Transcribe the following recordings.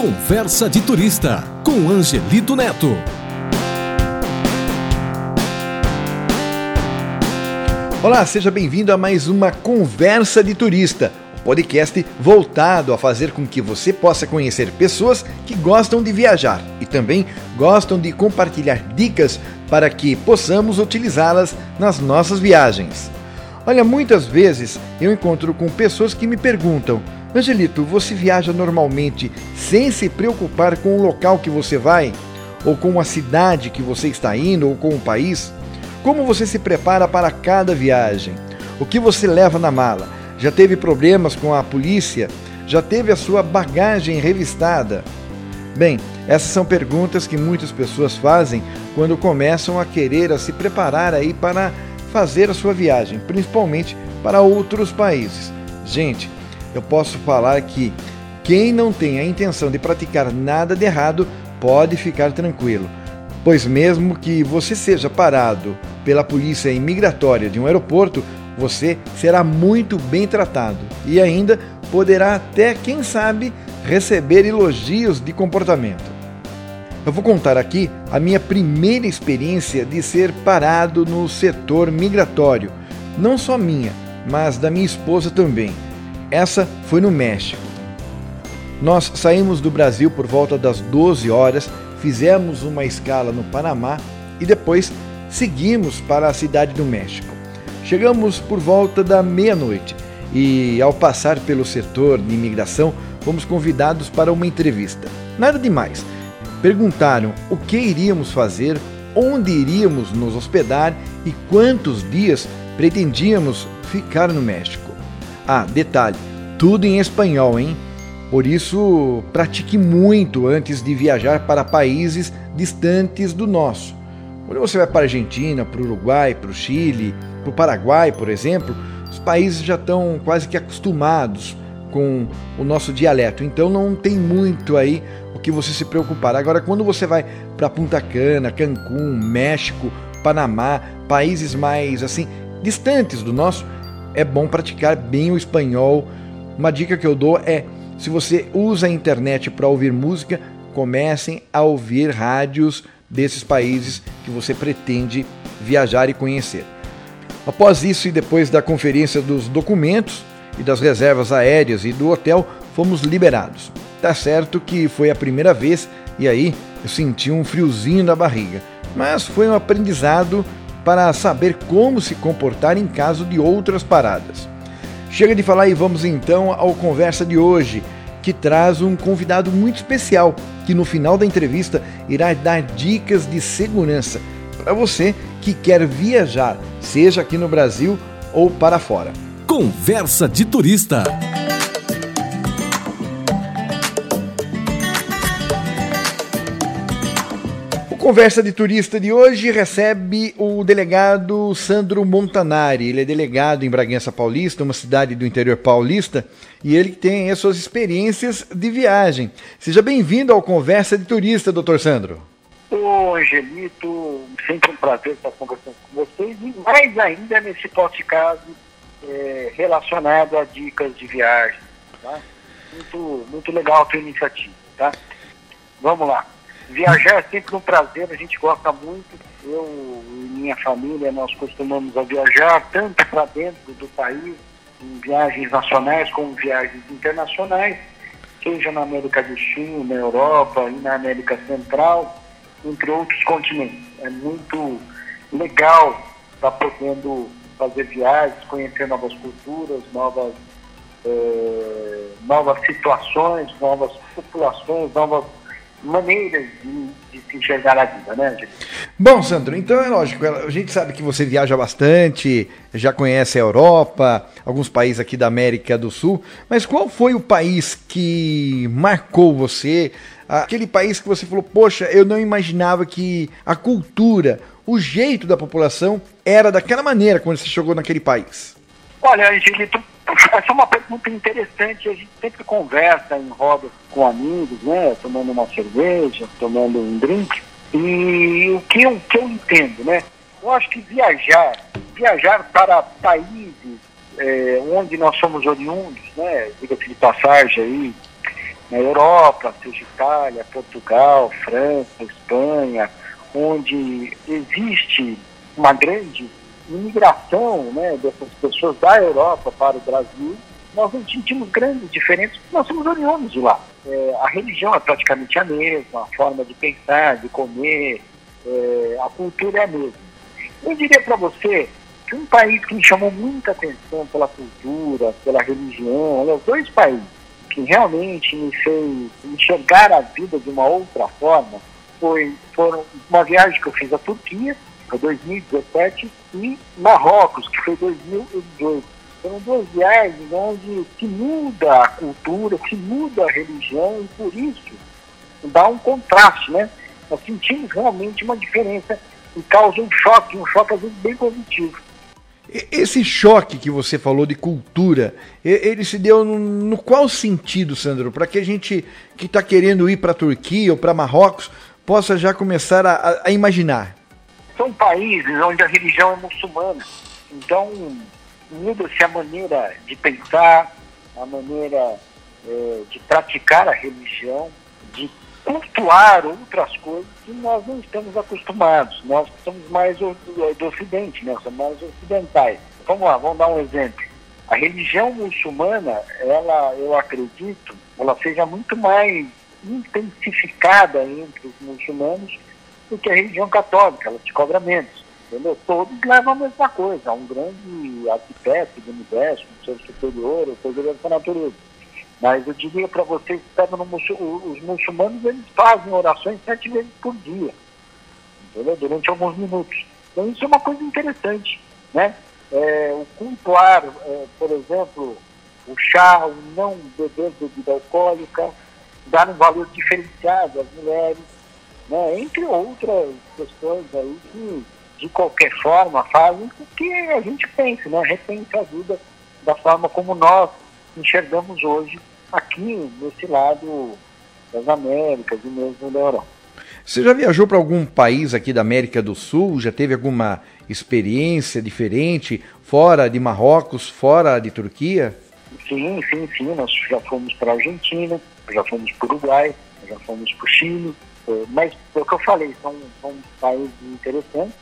Conversa de Turista com Angelito Neto. Olá, seja bem-vindo a mais uma Conversa de Turista, um podcast voltado a fazer com que você possa conhecer pessoas que gostam de viajar e também gostam de compartilhar dicas para que possamos utilizá-las nas nossas viagens. Olha, muitas vezes eu encontro com pessoas que me perguntam Angelito, você viaja normalmente sem se preocupar com o local que você vai? Ou com a cidade que você está indo? Ou com o país? Como você se prepara para cada viagem? O que você leva na mala? Já teve problemas com a polícia? Já teve a sua bagagem revistada? Bem, essas são perguntas que muitas pessoas fazem quando começam a querer a se preparar aí para fazer a sua viagem, principalmente para outros países. Gente, eu posso falar que quem não tem a intenção de praticar nada de errado pode ficar tranquilo, pois mesmo que você seja parado pela polícia imigratória de um aeroporto, você será muito bem tratado e ainda poderá até, quem sabe, receber elogios de comportamento. Eu vou contar aqui a minha primeira experiência de ser parado no setor migratório, não só minha, mas da minha esposa também. Essa foi no México. Nós saímos do Brasil por volta das 12 horas, fizemos uma escala no Panamá e depois seguimos para a cidade do México. Chegamos por volta da meia-noite e, ao passar pelo setor de imigração, fomos convidados para uma entrevista. Nada demais. Perguntaram o que iríamos fazer, onde iríamos nos hospedar e quantos dias pretendíamos ficar no México. Ah, detalhe, tudo em espanhol, hein? Por isso, pratique muito antes de viajar para países distantes do nosso. Quando você vai para a Argentina, para o Uruguai, para o Chile, para o Paraguai, por exemplo, os países já estão quase que acostumados com o nosso dialeto, então não tem muito aí o que você se preocupar. Agora, quando você vai para Punta Cana, Cancún, México, Panamá, países mais assim distantes do nosso, é bom praticar bem o espanhol. Uma dica que eu dou é: se você usa a internet para ouvir música, comecem a ouvir rádios desses países que você pretende viajar e conhecer. Após isso e depois da conferência dos documentos e das reservas aéreas e do hotel, fomos liberados. Tá certo que foi a primeira vez e aí eu senti um friozinho na barriga, mas foi um aprendizado para saber como se comportar em caso de outras paradas. Chega de falar e vamos então ao conversa de hoje, que traz um convidado muito especial que no final da entrevista irá dar dicas de segurança para você que quer viajar, seja aqui no Brasil ou para fora. Conversa de turista. Conversa de Turista de hoje recebe o delegado Sandro Montanari. Ele é delegado em Bragança Paulista, uma cidade do interior paulista, e ele tem as suas experiências de viagem. Seja bem-vindo ao Conversa de Turista, doutor Sandro. Ô, Angelito, sempre um prazer estar conversando com vocês, e mais ainda nesse podcast é, relacionado a dicas de viagem. Tá? Muito, muito legal a tua iniciativa, tá? Vamos lá. Viajar é sempre um prazer, a gente gosta muito. Eu e minha família, nós costumamos a viajar tanto para dentro do país, em viagens nacionais como viagens internacionais, seja na América do Sul, na Europa e na América Central, entre outros continentes. É muito legal estar podendo fazer viagens, conhecer novas culturas, novas, eh, novas situações, novas populações, novas maneiras de, de, se enxergar a vida, né? Bom, Sandro, então é lógico, a gente sabe que você viaja bastante, já conhece a Europa, alguns países aqui da América do Sul, mas qual foi o país que marcou você? Aquele país que você falou, poxa, eu não imaginava que a cultura, o jeito da população era daquela maneira quando você chegou naquele país. Olha, Angelito, uma pergunta interessante. A gente sempre conversa em roda com amigos, né? Tomando uma cerveja, tomando um drink. E o que eu, que eu entendo, né? Eu acho que viajar, viajar para países é, onde nós somos oriundos, né? Diga-se de passagem aí, na Europa, seja Itália, Portugal, França, Espanha, onde existe uma grande imigração né, dessas pessoas da Europa para o Brasil, nós não sentimos grandes diferenças porque nós somos oriundos de lá. É, a religião é praticamente a mesma, a forma de pensar, de comer, é, a cultura é a mesma. Eu diria para você que um país que me chamou muita atenção pela cultura, pela religião, os dois países que realmente me fez enxergar a vida de uma outra forma foi foram uma viagem que eu fiz à Turquia, foi 2017, e Marrocos, que foi 2018. Foram duas viagens onde se muda a cultura, se muda a religião, e por isso dá um contraste, né? Nós sentimos realmente uma diferença e causa um choque, um choque às vezes bem positivo. Esse choque que você falou de cultura, ele se deu no, no qual sentido, Sandro? Para que a gente que está querendo ir para a Turquia ou para Marrocos possa já começar a, a, imaginar? São países onde a religião é muçulmana. Então, muda-se a maneira de pensar, a maneira é, de praticar a religião, de cultuar outras coisas que nós não estamos acostumados. Nós somos mais do, do Ocidente, né? somos mais ocidentais. Vamos lá, vamos dar um exemplo. A religião muçulmana, ela, eu acredito, ela seja muito mais intensificada entre os muçulmanos do que a religião católica, ela te cobra menos. Entendeu? Todos levam a mesma coisa, um grande arquiteto do universo, um ser superior, ou coisa dessa natureza. Mas eu diria para vocês que os muçulmanos eles fazem orações sete vezes por dia, entendeu? durante alguns minutos. Então isso é uma coisa interessante. Né? É, o cultuar, é, por exemplo, o chá, o não beber bebida alcoólica, dar um valor diferenciado às mulheres, né? entre outras questões aí que, de qualquer forma, fazem com que a gente pense, né? repense a vida da forma como nós enxergamos hoje aqui nesse lado das Américas e mesmo da Europa. Você já viajou para algum país aqui da América do Sul? Já teve alguma experiência diferente fora de Marrocos, fora de Turquia? Sim, sim, sim. Nós já fomos para a Argentina, já fomos para o Uruguai, já fomos para o Chile. É, mas, é o que eu falei, são, são países interessantes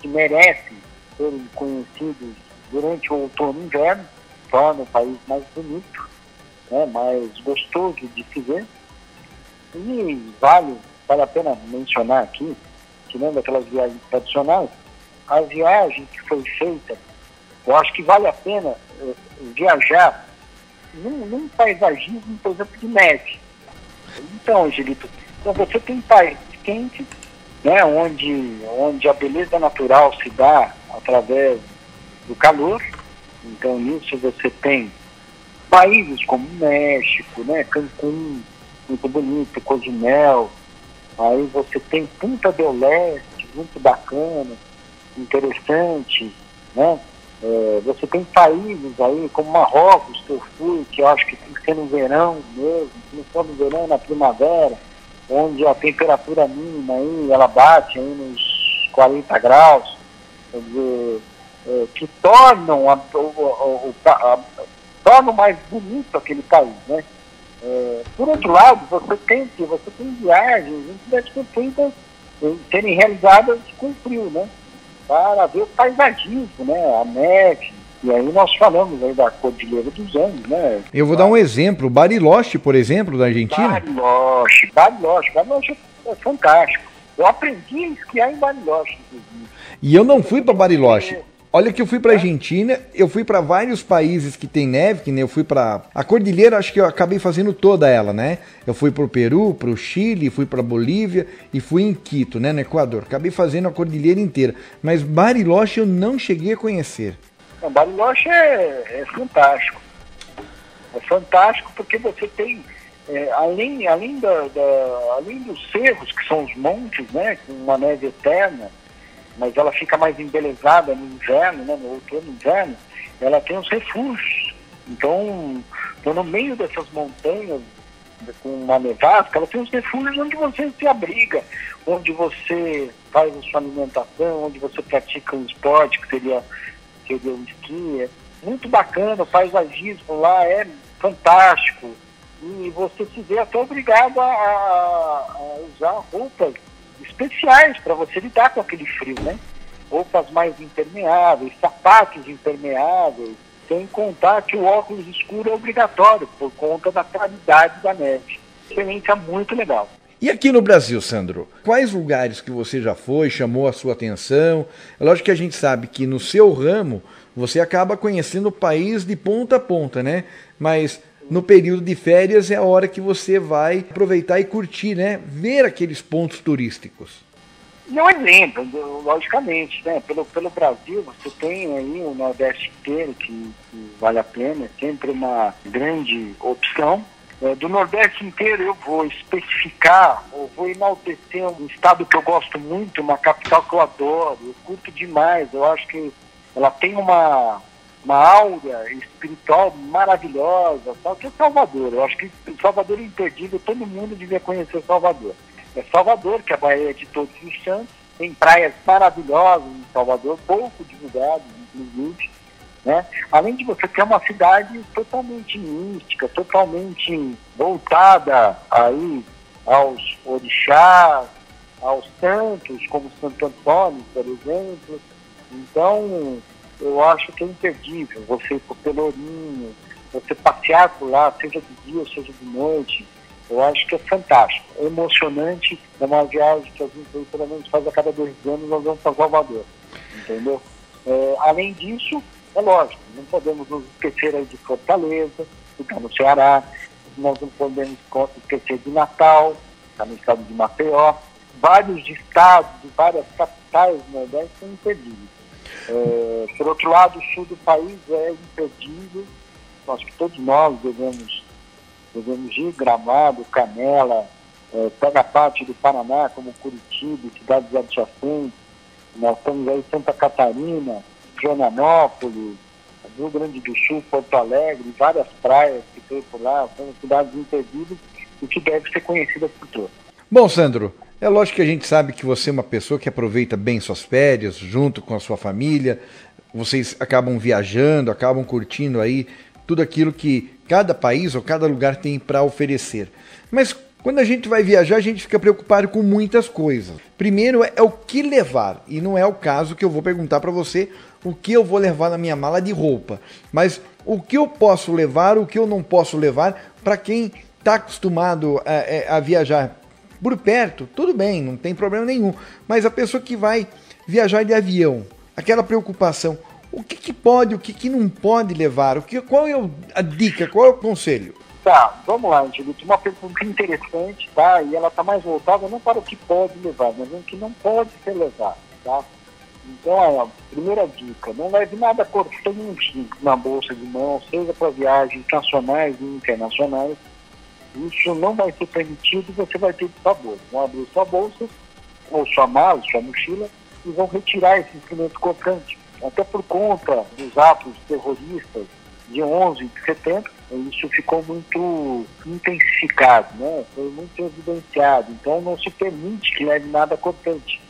que merecem serem conhecidos durante o outono e inverno, torna o país mais bonito né, mais gostoso de se ver. E vale, vale a pena mencionar aqui, tirando aquelas viagens tradicionais, a viagem que foi feita, eu acho que vale a pena eh, viajar num, num, paisagismo, por exemplo, de neve. Então, Angelito, então você tem países quentes, né, onde, onde a beleza natural se dá através do calor. Então, nisso você tem países como México, né, Cancún, muito bonito, Cozumel, aí você tem Punta del Leste, muito bacana, interessante, né? É, você tem países aí como Marrocos, que eu fui, que eu acho que tem que ser no verão mesmo, se não for no verão, na primavera, onde a temperatura mínima aí, ela bate aí nos 40 graus, quer dizer, é, que tornam a, a, a, torna mais bonito aquele país, né? É, por outro lado, você tem, você tem viagens feitas, serem realizadas com frio, né? Para ver o paisagismo, né? A neve. E aí nós falamos aí da Cordilheira dos Andes, né? Eu vou dar um exemplo. Bariloche, por exemplo, da Argentina. Bariloche, Bariloche. Bariloche é fantástico. Eu aprendi a esquiar em Bariloche, inclusive. E eu não fui para Bariloche. Olha que eu fui para Argentina, eu fui para vários países que tem neve, que nem eu fui para a cordilheira, acho que eu acabei fazendo toda ela, né? Eu fui para o Peru, para o Chile, fui para Bolívia e fui em Quito, né, no Equador. Acabei fazendo a cordilheira inteira, mas Bariloche eu não cheguei a conhecer. O Bariloche é, é fantástico. É fantástico porque você tem é, além, além, da, da, além dos cerros, que são os montes, né, com uma neve eterna, mas ela fica mais embelezada no inverno, né, no outono inverno, ela tem os refúgios. Então, então, no meio dessas montanhas, com uma nevasca, ela tem os refúgios onde você se abriga, onde você faz a sua alimentação, onde você pratica um esporte, que seria, seria o esqui. É muito bacana, o paisagismo lá é fantástico. e você se vê até obrigado a, a usar roupas especiais para você lidar com aquele frio, né? Roupas mais impermeáveis, sapatos impermeáveis, sem contar que o óculos escuro é obrigatório por conta da qualidade da neve. Experiência muito legal. E aqui no Brasil, Sandro, quais lugares que você já foi, chamou a sua atenção? É lógico que a gente sabe que no seu ramo você acaba conhecendo o país de ponta a ponta, né? Mas no período de férias é a hora que você vai aproveitar e curtir, né? Ver aqueles pontos turísticos. Não exemplo, logicamente, né? Pelo, pelo Brasil, você tem aí o Nordeste inteiro que, que vale a pena, é sempre uma grande opção. É, do Nordeste inteiro eu vou especificar, ou vou enaltecer um estado que eu gosto muito, uma capital que eu adoro, eu curto demais, eu acho que ela tem uma, uma aura espiritual maravilhosa, tal, que é Salvador. Eu acho que Salvador é imperdível, todo mundo devia conhecer Salvador. É Salvador, que é a Baía de Todos os Santos, tem praias maravilhosas em Salvador, pouco divulgadas, inclusive. Né? Além de você ter uma cidade totalmente mística, totalmente voltada aí aos orixás, aos santos, como Santo Antônio, por exemplo. Então, eu acho que é imperdível você ir para o Pelourinho, você passear por lá, seja de dia, seja de noite. Eu acho que é fantástico, é emocionante. É uma viagem que a gente pelo menos faz a cada dois anos, nós vamos para Salvador. Entendeu? É, além disso, é lógico, não podemos nos esquecer aí de Fortaleza, que está no Ceará, nós não podemos esquecer de Natal, está no estado de Maceió. Vários estados várias capitais do Nordeste são imperdíveis. É, por outro lado, o sul do país é imperdível. Acho que todos nós devemos, devemos ir Gramado, Canela, é, pega parte do Paraná, como Curitiba, cidades adjacentes. Nós estamos aí em Santa Catarina, Joanópolis, Rio Grande do Sul, Porto Alegre, várias praias que tem por lá, são cidades impedidas e que deve ser conhecidas por todos. Bom, Sandro, é lógico que a gente sabe que você é uma pessoa que aproveita bem suas férias, junto com a sua família, vocês acabam viajando, acabam curtindo aí tudo aquilo que cada país ou cada lugar tem para oferecer. Mas quando a gente vai viajar, a gente fica preocupado com muitas coisas. Primeiro é o que levar, e não é o caso que eu vou perguntar para você o que eu vou levar na minha mala de roupa, mas o que eu posso levar, o que eu não posso levar para quem está acostumado a, é, a, viajar por perto, tudo bem, não tem problema nenhum. Mas a pessoa que vai viajar de avião, aquela preocupação, o que, que pode, o que, que não pode levar, o que, qual é a dica, qual é o conselho? Tá, vamos lá, Angelito. Uma pergunta interessante, tá? E ela está mais voltada não para o que pode levar, mas o que não pode ser levado, tá? Então, a primeira dica, não leve nada cortante na bolsa de mão, seja para viagens nacionais e internacionais. Isso não vai ser permitido você vai ter sabor. Vão abrir sua bolsa, ou sua mala, sua mochila, e vão retirar esse instrumento cortante. Até por conta dos atos terroristas de 11 de setembro, isso ficou muito intensificado, né? foi muito evidenciado. Então não se permite que leve nada cortante.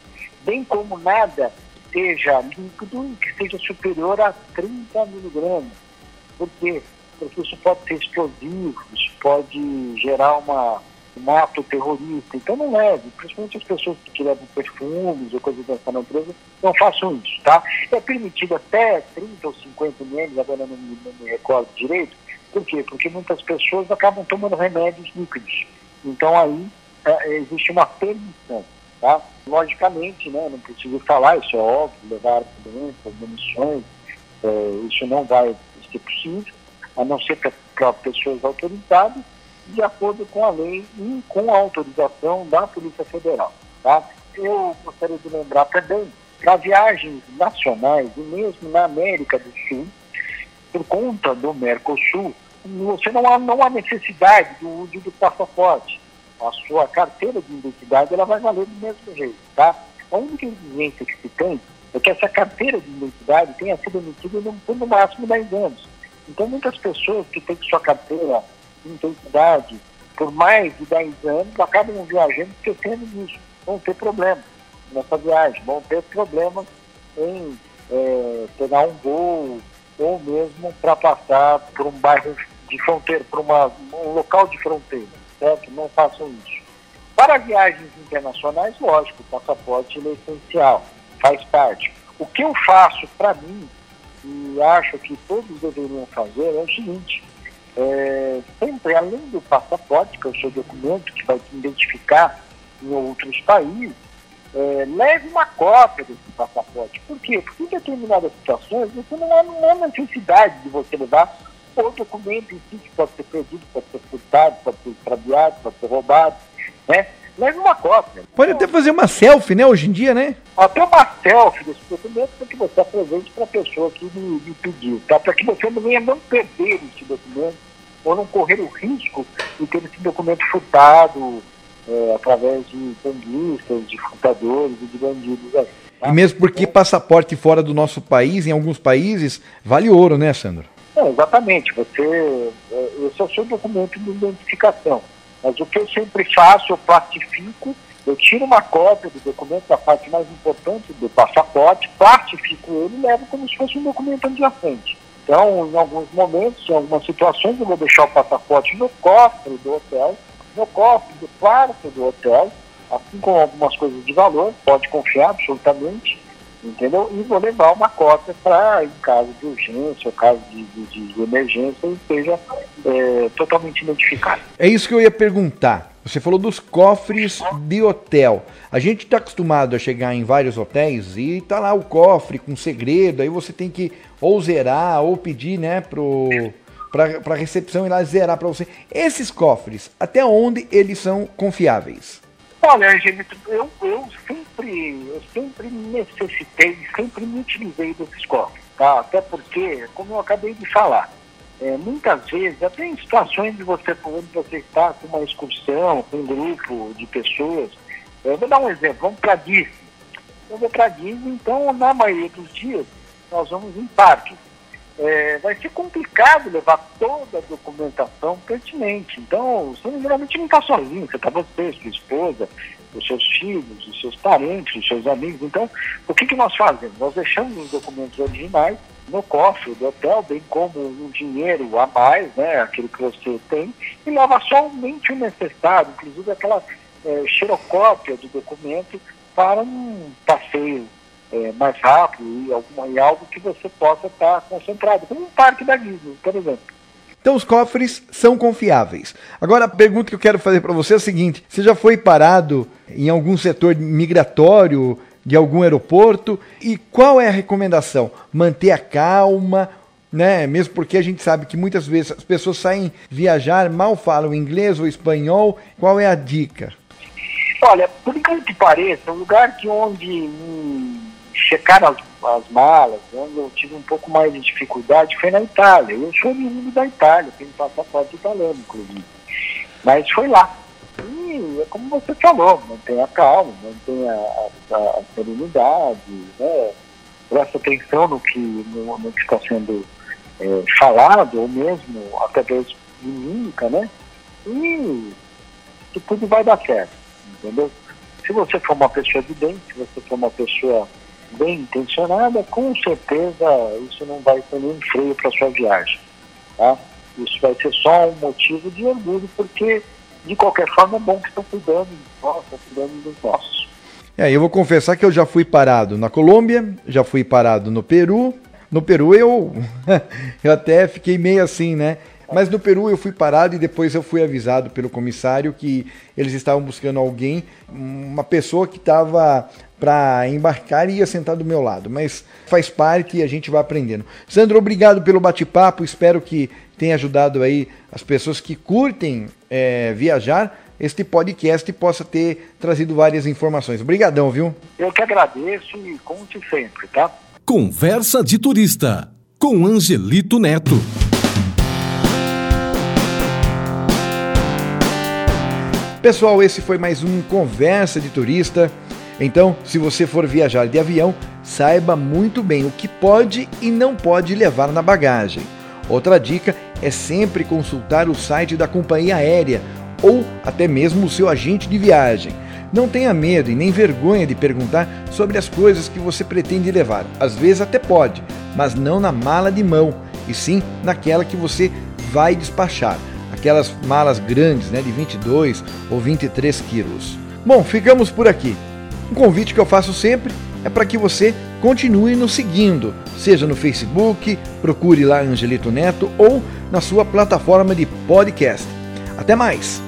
Bem como nada seja líquido e que seja superior a 30 miligramas. Por quê? Porque isso pode ser explosivo, isso pode gerar uma, um ato terrorista. Então não leve, principalmente as pessoas que levam perfumes ou coisas dessa natureza, não façam isso, tá? É permitido até 30 ou 50 ml, agora não não me recordo direito, por quê? Porque muitas pessoas acabam tomando remédios líquidos. Então aí é, existe uma permissão. Tá? Logicamente, né, não preciso falar, isso é óbvio, levar doenças, munições, é, isso não vai ser possível, a não ser para pessoas autorizadas, de acordo com a lei e com a autorização da Polícia Federal. Tá? Eu gostaria de lembrar também, para viagens nacionais e mesmo na América do Sul, por conta do Mercosul, você não há, não há necessidade do uso do passaporte. A sua carteira de identidade ela vai valer do mesmo jeito, tá? A única exigência que se tem é que essa carteira de identidade tenha sido emitida por no máximo 10 anos. Então, muitas pessoas que têm sua carteira de identidade por mais de 10 anos acabam viajando esquecendo disso. Vão ter problemas nessa viagem, vão ter problemas em é, pegar um voo ou mesmo para passar por um bairro de fronteira, para um local de fronteira, certo? Não façam isso. Para viagens internacionais, lógico, o passaporte é essencial, faz parte. O que eu faço para mim, e acho que todos deveriam fazer, é o seguinte: é, sempre além do passaporte, que é o seu documento que vai te identificar em outros países, é, leve uma cópia desse passaporte. Por quê? Porque em determinadas situações você não há, não necessidade de você levar o documento em si, que pode ser perdido, pode ser furtado, pode ser extraviado, pode ser roubado, né? Leve uma cópia. Pode até fazer uma selfie, né, hoje em dia, né? Até uma selfie desse documento para que você apresente para a pessoa que me, me pediu, tá? Para que você não venha não perder esse documento ou não correr o risco de ter esse documento furtado, é, através de banguistas, de furtadores e de bandidos aí. Tá? E mesmo porque então, passaporte fora do nosso país, em alguns países, vale ouro, né, Sandro? É, exatamente. Você, é, esse é o seu documento de identificação. Mas o que eu sempre faço, eu plastifico, eu tiro uma cópia do documento, da parte mais importante do passaporte, plastifico ele e levo como se fosse um documento adjacente. Então, em alguns momentos, em algumas situações, eu vou deixar o passaporte no cofre do hotel no cofre do quarto do hotel, assim como algumas coisas de valor, pode confiar absolutamente, entendeu? E vou levar uma cópia para, em caso de urgência, ou caso de, de, de emergência, seja é, totalmente identificado. É isso que eu ia perguntar. Você falou dos cofres de hotel. A gente está acostumado a chegar em vários hotéis e tá lá o cofre com segredo, aí você tem que ou zerar ou pedir, né, pro para a recepção ir lá zerar para você. Esses cofres, até onde eles são confiáveis? Olha, Angelito, eu, eu, sempre, eu sempre necessitei, sempre me utilizei desses cofres, tá? Até porque, como eu acabei de falar, é, muitas vezes, até em situações de você, onde você está com uma excursão, com um grupo de pessoas, vou dar um exemplo, vamos para Disney. Eu vou para Disney, então, na maioria dos dias, nós vamos em parques é, vai ser complicado levar toda a documentação pertinente. Então, você geralmente não está sozinho, você está você, sua esposa, os seus filhos, os seus parentes, os seus amigos. Então, o que, que nós fazemos? Nós deixamos os documentos originais no cofre do hotel, bem como um dinheiro a mais, né, aquilo que você tem, e leva somente o necessário, inclusive aquela é, xerocópia do documento para um passeio é, mais rápido e, alguma, e algo que você possa estar concentrado, como um parque da Disney, por exemplo. Então os cofres são confiáveis. Agora a pergunta que eu quero fazer para você é a seguinte: você já foi parado em algum setor migratório de algum aeroporto e qual é a recomendação? Manter a calma, né? Mesmo porque a gente sabe que muitas vezes as pessoas saem viajar, mal falam inglês ou espanhol. Qual é a dica? Olha, por incrível que pareça, um lugar que onde hum, checar as, as malas, onde eu tive um pouco mais de dificuldade, foi na Itália. Eu sou menino da Itália, tenho passaporte italiano, inclusive. Mas foi lá. E é como você falou, mantenha calma, mantenha a, a, a serenidade, né? presta atenção no que, no, no que está sendo é, falado, ou mesmo através de mímica, né? E que tudo vai dar certo, entendeu? Se você for uma pessoa de bem, se você for uma pessoa bem intencionada, com certeza isso não vai ser nenhum freio para sua viagem. Tá? Isso vai ser só um motivo de orgulho, porque de qualquer forma é bom que estão cuidando de nós, estão cuidando dos nossos. É, eu vou confessar que eu já fui parado na Colômbia, já fui parado no Peru. No Peru eu, eu até fiquei meio assim, né? Mas no Peru eu fui parado e depois eu fui avisado pelo comissário que eles estavam buscando alguém, uma pessoa que estava para embarcar e ia sentar do meu lado. Mas faz parte e a gente vai aprendendo. Sandro, obrigado pelo bate-papo. Espero que tenha ajudado aí as pessoas que curtem é, viajar. Este podcast possa ter trazido várias informações. Obrigadão, viu? Eu que agradeço e conte sempre, tá? Conversa de Turista com Angelito Neto. Pessoal, esse foi mais um Conversa de Turista. Então, se você for viajar de avião, saiba muito bem o que pode e não pode levar na bagagem. Outra dica é sempre consultar o site da companhia aérea ou até mesmo o seu agente de viagem. Não tenha medo e nem vergonha de perguntar sobre as coisas que você pretende levar. Às vezes até pode, mas não na mala de mão, e sim naquela que você vai despachar. Aquelas malas grandes, né, de 22 ou 23 quilos. Bom, ficamos por aqui. Um convite que eu faço sempre é para que você continue nos seguindo, seja no Facebook, procure lá Angelito Neto ou na sua plataforma de podcast. Até mais!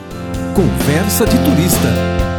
Conversa de Turista.